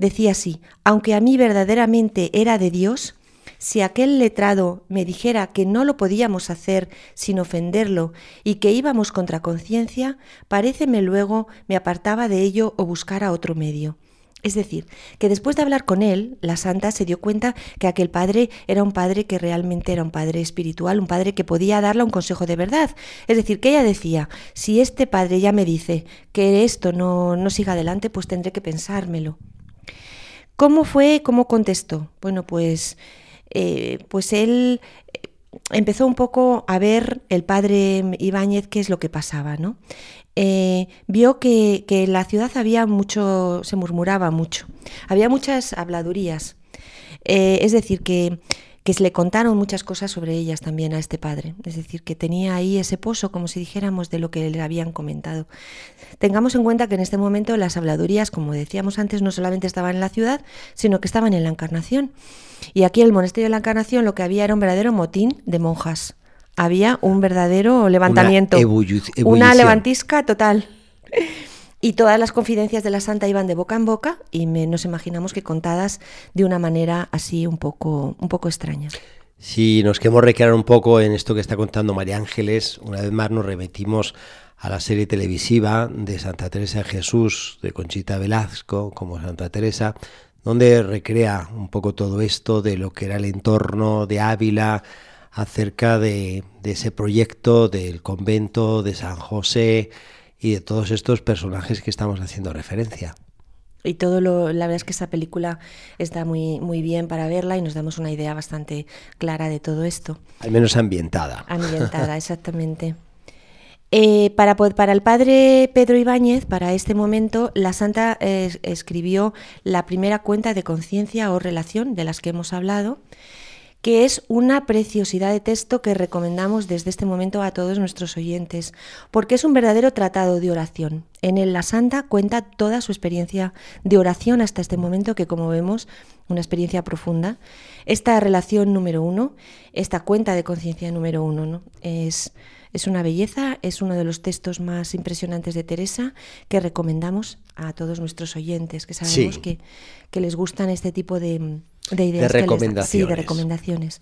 Decía así, aunque a mí verdaderamente era de Dios, si aquel letrado me dijera que no lo podíamos hacer sin ofenderlo y que íbamos contra conciencia, paréceme luego me apartaba de ello o buscara otro medio. Es decir, que después de hablar con él, la santa se dio cuenta que aquel padre era un padre que realmente era un padre espiritual, un padre que podía darle un consejo de verdad. Es decir, que ella decía, si este padre ya me dice que esto no, no siga adelante, pues tendré que pensármelo. ¿Cómo fue? ¿Cómo contestó? Bueno, pues, eh, pues él eh, empezó un poco a ver el padre Ibáñez qué es lo que pasaba, ¿no? Eh, vio que, en la ciudad había mucho, se murmuraba mucho, había muchas habladurías. Es decir, que, que se le contaron muchas cosas sobre ellas también a este padre. Es decir, que tenía ahí ese pozo, como si dijéramos, de lo que le habían comentado. Tengamos en cuenta que en este momento las habladurías, como decíamos antes, no solamente estaban en la ciudad, sino que estaban en la Encarnación. Y aquí en el monasterio de la Encarnación lo que había era un verdadero motín de monjas había un verdadero levantamiento. Una, levantisca total. Y todas las confidencias de la santa iban de boca en boca y nos imaginamos que contadas de una manera así un poco, un poco extraña. Si nos queremos recrear un poco en esto que está contando María Ángeles, una vez más nos remitimos a la serie televisiva de Santa Teresa de Jesús, de Conchita Velasco, como Santa Teresa, donde recrea un poco todo esto de lo que era el entorno de Ávila, acerca de, ese proyecto del convento de San José y de todos estos personajes que estamos haciendo referencia. Y todo lo, la verdad es que esta película está muy, muy bien para verla y nos damos una idea bastante clara de todo esto. Al menos ambientada. Ambientada, exactamente. Eh, para, para, el padre Pedro Ibáñez, para este momento, la santa eh, escribió la primera cuenta de conciencia o relación de las que hemos hablado que es una preciosidad de texto que recomendamos desde este momento a todos nuestros oyentes, porque es un verdadero tratado de oración. En él la Santa cuenta toda su experiencia de oración hasta este momento, que como vemos, una experiencia profunda. Esta relación número uno, esta cuenta de conciencia número uno, ¿no? es, es una belleza, es uno de los textos más impresionantes de Teresa que recomendamos a todos nuestros oyentes, que sabemos que, que les gustan este tipo de de ideas. recomendaciones. sí, de recomendaciones.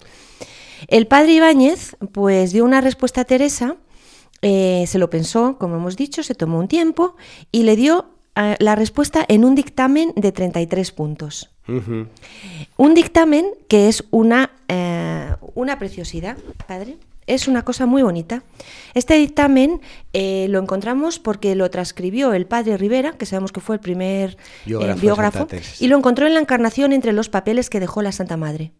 El padre Ibáñez, pues dio una respuesta a Teresa, eh, se lo pensó, como hemos dicho, se tomó un tiempo y le dio eh, la respuesta en un dictamen de 33 puntos. Un dictamen que es una, eh, una preciosidad, padre es una cosa muy bonita. Este dictamen eh, lo encontramos porque lo transcribió el padre Rivera, que sabemos que fue el primer eh, biógrafo, y lo encontró en la encarnación entre los papeles que dejó la Santa Madre.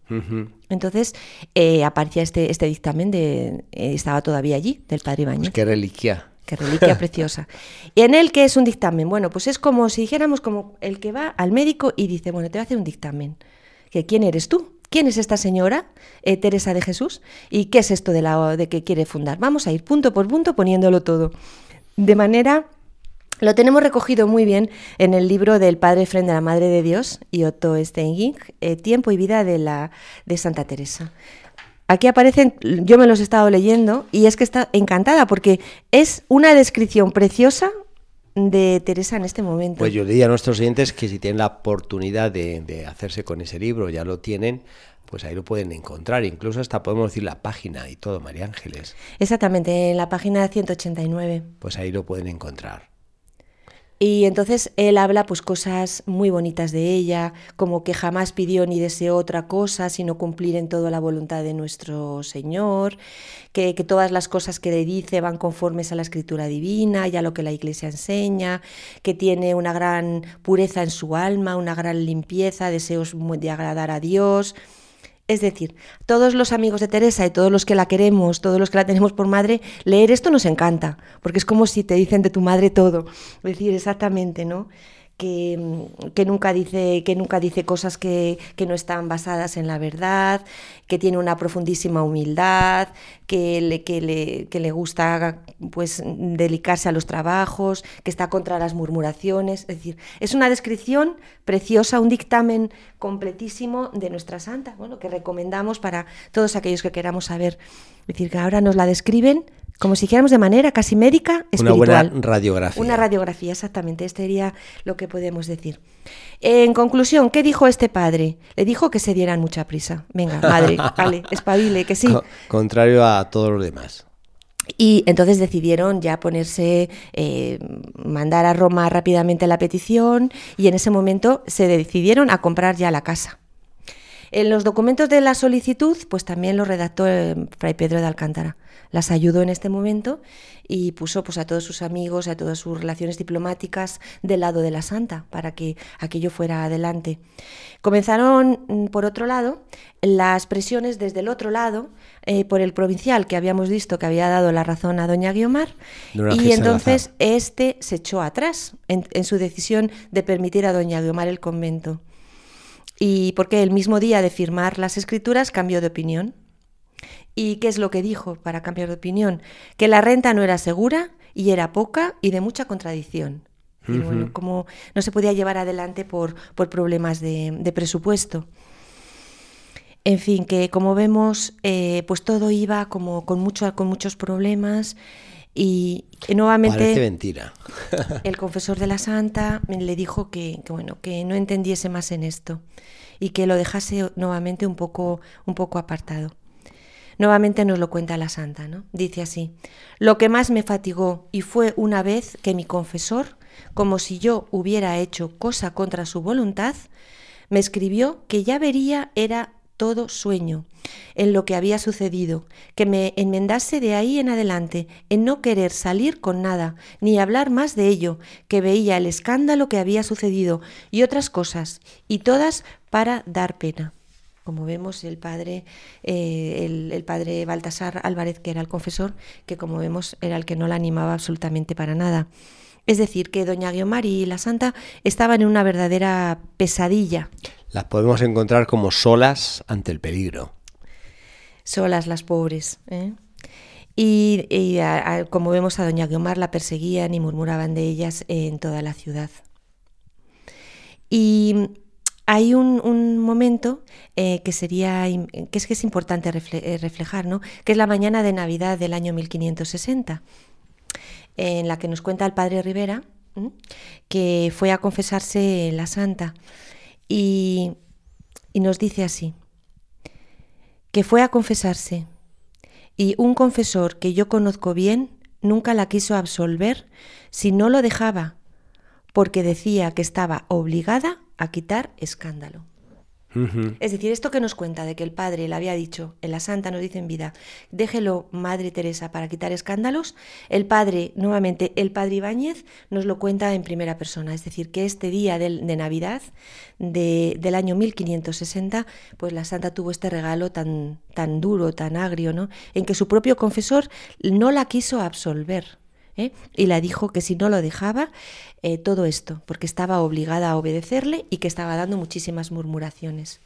Entonces eh, aparecía este, este dictamen, de, estaba todavía allí, del padre Ibañez. Pues qué reliquia. Qué reliquia preciosa. ¿Y en él qué es un dictamen? Bueno, pues es como si dijéramos como el que va al médico y dice, bueno, te voy a hacer un dictamen. ¿Que ¿Quién eres tú? ¿Quién es esta señora, eh, Teresa de Jesús? ¿Y qué es esto de, la, de que quiere fundar? Vamos a ir punto por punto poniéndolo todo. De manera lo tenemos recogido muy bien en el libro del Padre Efren de la Madre de Dios y Otto Stenging, eh, Tiempo y vida de, la, de Santa Teresa. Aquí aparecen, yo me los he estado leyendo y es que está encantada porque es una descripción preciosa de Teresa en este momento. Pues yo le diría a nuestros oyentes que si tienen la oportunidad de, de hacerse con ese libro, ya lo tienen, pues ahí lo pueden encontrar. Incluso hasta podemos decir la página y todo, María Ángeles. Exactamente, en la página 189. Pues ahí lo pueden encontrar. Y entonces él habla pues cosas muy bonitas de ella, como que jamás pidió ni deseó otra cosa sino cumplir en todo la voluntad de nuestro Señor, que, que, todas las cosas que le dice van conformes a la escritura divina y a lo que la Iglesia enseña, que tiene una gran pureza en su alma, una gran limpieza, deseos de agradar a Dios. Es decir, todos los amigos de Teresa y todos los que la queremos, todos los que la tenemos por madre, leer esto nos encanta, porque es como si te dicen de tu madre todo. Es decir, exactamente, ¿no? Que, que, nunca dice, que nunca dice cosas que, que, no están basadas en la verdad, que tiene una profundísima humildad, que le, que le, que le gusta pues, dedicarse a los trabajos, que está contra las murmuraciones. Es decir, es una descripción preciosa, un dictamen completísimo de nuestra santa, bueno, que recomendamos para todos aquellos que queramos saber. Es decir, que ahora nos la describen como si dijéramos de manera casi médica, espiritual. Una buena radiografía. Una radiografía, exactamente. Este sería lo que podemos decir. En conclusión, ¿qué dijo este padre? Le dijo que se dieran mucha prisa. Venga, madre, vale, espabile, que sí. Co contrario a todos los demás. Y entonces decidieron ya ponerse, eh, mandar a Roma rápidamente la petición y en ese momento se decidieron a comprar ya la casa. En los documentos de la solicitud, pues también lo redactó el Fray Pedro de Alcántara. Las ayudó en este momento y puso pues, a todos sus amigos, a todas sus relaciones diplomáticas del lado de la santa para que aquello fuera adelante. Comenzaron, por otro lado, las presiones desde el otro lado eh, por el provincial que habíamos visto que había dado la razón a doña Guiomar y entonces este se echó atrás en, en su decisión de permitir a doña Guiomar el convento y porque el mismo día de firmar las escrituras cambió de opinión. ¿Y qué es lo que dijo para cambiar de opinión? Que la renta no era segura y era poca y de mucha contradicción. Uh -huh. y bueno, como no se podía llevar adelante por, por problemas de, de, presupuesto. En fin, que como vemos, eh, pues todo iba como con, mucho, con muchos problemas y, y nuevamente Parece mentira. el confesor de la santa le dijo que, que, bueno, que no entendiese más en esto y que lo dejase nuevamente un poco, un poco apartado. Nuevamente nos lo cuenta la santa, ¿no? Dice así, lo que más me fatigó y fue una vez que mi confesor, como si yo hubiera hecho cosa contra su voluntad, me escribió que ya vería era todo sueño en lo que había sucedido, que me enmendase de ahí en adelante en no querer salir con nada, ni hablar más de ello, que veía el escándalo que había sucedido y otras cosas, y todas para dar pena como vemos, el padre, eh, el, el, padre Baltasar Álvarez, que era el confesor, que como vemos era el que no la animaba absolutamente para nada. Es decir, que doña Guiomar y la santa estaban en una verdadera pesadilla. Las podemos encontrar como solas ante el peligro. Solas las pobres. ¿eh? Y, y a, a, como vemos a doña Guiomar la perseguían y murmuraban de ellas en toda la ciudad. Y hay un, un momento eh, que sería que es que es importante refle reflejar, ¿no? Que es la mañana de Navidad del año 1560, en la que nos cuenta el padre Rivera que fue a confesarse la Santa. Y, y nos dice así que fue a confesarse. Y un confesor que yo conozco bien nunca la quiso absolver si no lo dejaba porque decía que estaba obligada a quitar escándalo. Es decir, esto que nos cuenta de que el padre le había dicho, en la santa nos dice en vida, déjelo, Madre Teresa, para quitar escándalos, el padre, nuevamente, el padre Ibáñez nos lo cuenta en primera persona, es decir, que este día de, de Navidad de, del año 1560, pues la santa tuvo este regalo tan, tan duro, tan agrio, ¿no? En que su propio confesor no la quiso absolver. ¿Eh? y la dijo que si no lo dejaba, eh, todo esto, porque estaba obligada a obedecerle y que estaba dando muchísimas murmuraciones.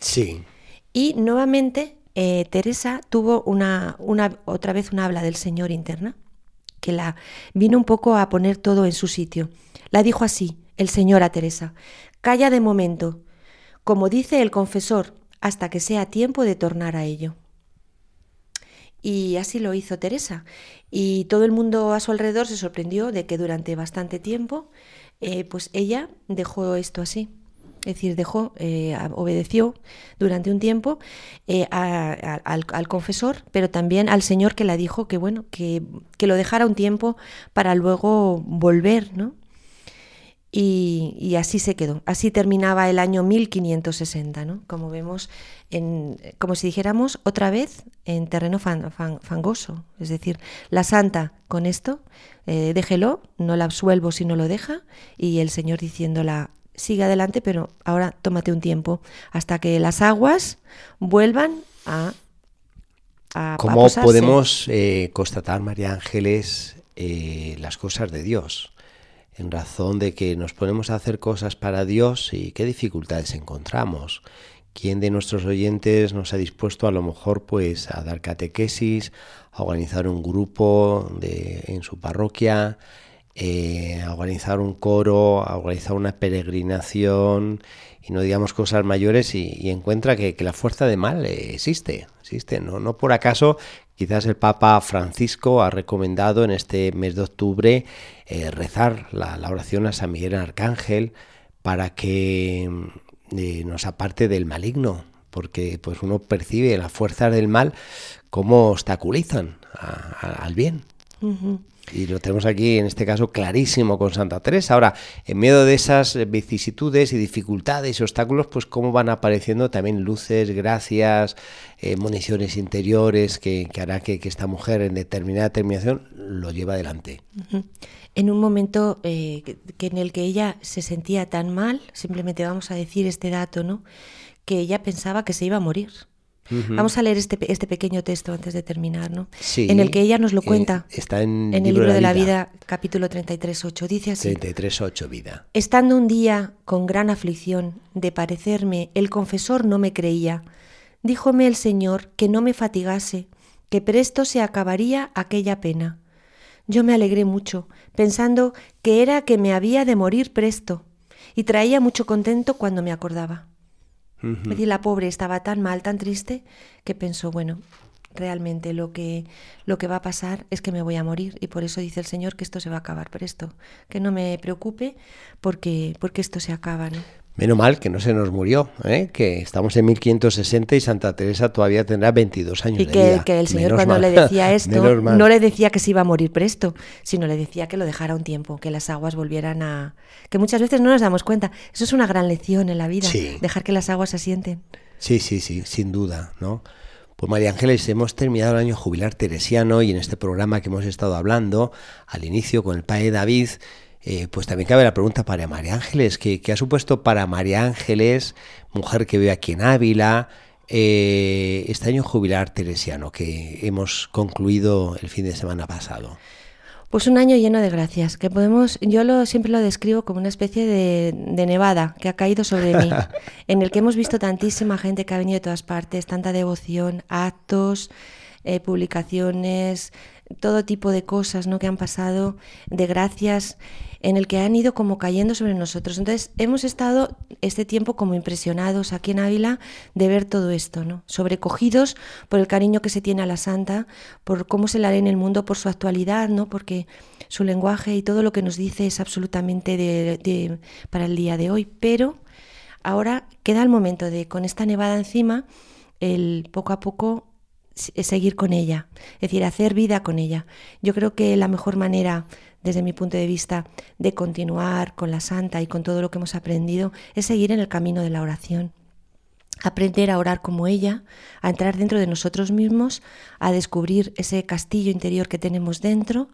Sí. Y nuevamente eh, Teresa tuvo una, una, otra vez una habla del Señor interna, que la vino un poco a poner todo en su sitio. La dijo así, el Señor a Teresa, calla de momento, como dice el confesor, hasta que sea tiempo de tornar a ello. Y así lo hizo Teresa. Y todo el mundo a su alrededor se sorprendió de que durante bastante tiempo, eh, pues ella dejó esto así. Es decir, dejó, eh, obedeció durante un tiempo eh, al, confesor, pero también al Señor que la dijo que bueno, que, que lo dejara un tiempo para luego volver, ¿no? Y, así se quedó. Así terminaba el año 1560, ¿no? Como vemos, en, como si dijéramos otra vez en terreno fangoso. Es decir, la santa con esto, eh, déjelo, no la absuelvo si no lo deja, y el Señor diciéndola, sigue adelante, pero ahora tómate un tiempo hasta que las aguas vuelvan a... a ¿Cómo podemos eh, constatar, María Ángeles, eh, las cosas de Dios? En razón de que nos ponemos a hacer cosas para Dios y qué dificultades encontramos. ¿Quién de nuestros oyentes nos ha dispuesto a lo mejor pues a dar catequesis, a organizar un grupo de, en su parroquia, eh, a organizar un coro, a organizar una peregrinación y no digamos cosas mayores y, encuentra que, la fuerza de mal existe, existe, ¿no? no por acaso Quizás el Papa Francisco ha recomendado en este mes de octubre eh, rezar la, oración a San Miguel Arcángel para que eh, nos aparte del maligno, porque pues uno percibe las fuerzas del mal como obstaculizan al bien. Y lo tenemos aquí, en este caso, clarísimo con Santa Teresa. Ahora, en medio de esas vicisitudes y dificultades y obstáculos, pues cómo van apareciendo también luces, gracias, eh, municiones interiores, que, hará que, esta mujer en determinada terminación lo lleve adelante. En un momento eh, que en el que ella se sentía tan mal, simplemente vamos a decir este dato, ¿no? Que ella pensaba que se iba a morir. Vamos a leer este, este pequeño texto antes de terminar, ¿no? en el que ella nos lo eh, cuenta. está en, el libro de la, vida. capítulo 33.8. Dice así. 33.8, vida. Estando un día con gran aflicción de parecerme, el confesor no me creía. Díjome el Señor que no me fatigase, que presto se acabaría aquella pena. Yo me alegré mucho, pensando que era que me había de morir presto, y traía mucho contento cuando me acordaba. Es decir, la pobre estaba tan mal, tan triste, que pensó, bueno, realmente lo que, lo que va a pasar es que me voy a morir y por eso dice el Señor que esto se va a acabar esto que no me preocupe porque, porque esto se acaba. ¿no? Menos mal que no se nos murió, ¿eh? que estamos en 1560 y Santa Teresa todavía tendrá 22 años. Y que, que el Señor cuando le decía esto, no le decía que se iba a morir presto, sino le decía que lo dejara un tiempo, que las aguas volvieran a... que muchas veces no nos damos cuenta. Eso es una gran lección en la vida, dejar que las aguas se asienten. Sí, sí, sí, sin duda, ¿no? Pues María Ángeles, hemos terminado el año jubilar teresiano y en este programa que hemos estado hablando al inicio con el padre David, eh, pues también cabe la pregunta para María Ángeles, ¿qué, ha supuesto para María Ángeles, mujer que vive aquí en Ávila, eh, este año jubilar teresiano que hemos concluido el fin de semana pasado? Pues un año lleno de gracias, que podemos, yo lo, siempre lo describo como una especie de, nevada que ha caído sobre mí, en el que hemos visto tantísima gente que ha venido de todas partes, tanta devoción, actos, eh, publicaciones, todo tipo de cosas ¿no? que han pasado, de gracias en el que han ido como cayendo sobre nosotros. Entonces hemos estado este tiempo como impresionados aquí en Ávila de ver todo esto, ¿no? sobrecogidos por el cariño que se tiene a la santa, por cómo se la lee en el mundo, por su actualidad, ¿no? porque su lenguaje y todo lo que nos dice es absolutamente de, para el día de hoy. Pero ahora queda el momento de, con esta nevada encima, el poco a poco seguir con ella, es decir, hacer vida con ella. Yo creo que la mejor manera desde mi punto de vista, de continuar con la santa y con todo lo que hemos aprendido, es seguir en el camino de la oración. Aprender a orar como ella, a entrar dentro de nosotros mismos, a descubrir ese castillo interior que tenemos dentro,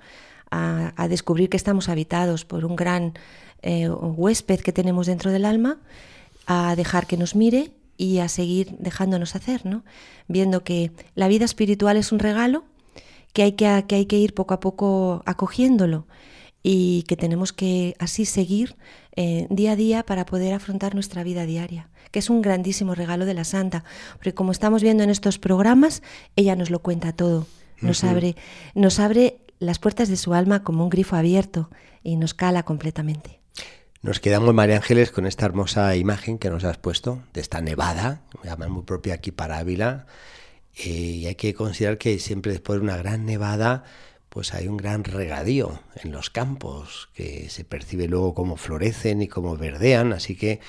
a, descubrir que estamos habitados por un gran eh, huésped que tenemos dentro del alma, a dejar que nos mire y a seguir dejándonos hacer, ¿no? Viendo que la vida espiritual es un regalo que hay que, que hay que ir poco a poco acogiéndolo y que tenemos que así seguir eh, día a día para poder afrontar nuestra vida diaria, que es un grandísimo regalo de la Santa, porque como estamos viendo en estos programas, ella nos lo cuenta todo, nos, abre, nos abre las puertas de su alma como un grifo abierto y nos cala completamente. Nos quedamos, María Ángeles, con esta hermosa imagen que nos has puesto de esta nevada, muy propia aquí para Ávila, Eh, y hay que considerar que siempre después de una gran nevada, pues hay un gran regadío en los campos, que se percibe luego cómo florecen y cómo verdean, así que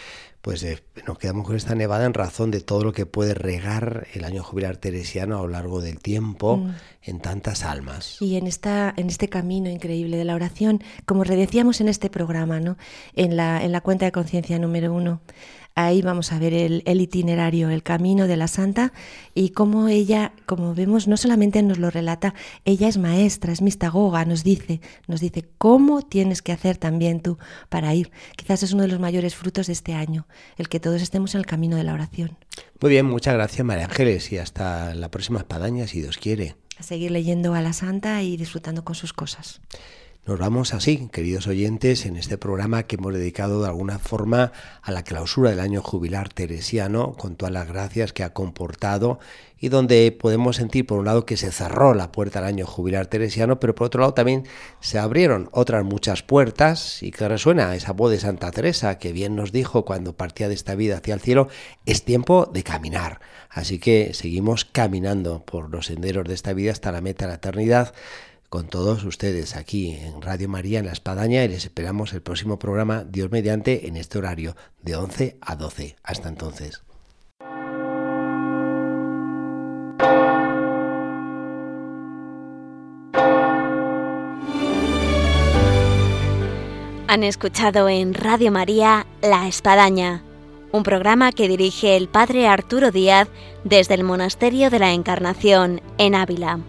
pues eh, nos quedamos con esta nevada en razón de todo lo que puede regar el año jubilar teresiano a lo largo del tiempo mm. en tantas almas. Y en esta en este camino increíble de la oración, como decíamos en este programa, ¿no? En la en la cuenta de conciencia número uno, Ahí vamos a ver el, itinerario, el camino de la santa y cómo ella, como vemos, no solamente nos lo relata, ella es maestra, es mistagoga, nos dice, nos dice cómo tienes que hacer también tú para ir. Quizás es uno de los mayores frutos de este año, el que todos estemos en el camino de la oración. Muy bien, muchas gracias María Ángeles y hasta la próxima espadaña si Dios quiere. A seguir leyendo a la santa y disfrutando con sus cosas. Nos vamos así, queridos oyentes, en este programa que hemos dedicado de alguna forma a la clausura del año jubilar teresiano, con todas las gracias que ha comportado y donde podemos sentir por un lado que se cerró la puerta al año jubilar teresiano, pero por otro lado también se abrieron otras muchas puertas y que resuena esa voz de Santa Teresa que bien nos dijo cuando partía de esta vida hacia el cielo, es tiempo de caminar. Así que seguimos caminando por los senderos de esta vida hasta la meta de la eternidad con todos ustedes aquí en Radio María en La Espadaña y les esperamos el próximo programa Dios mediante en este horario de 11 a 12. Hasta entonces. Han escuchado en Radio María La Espadaña, un programa que dirige el Padre Arturo Díaz desde el Monasterio de la Encarnación en Ávila.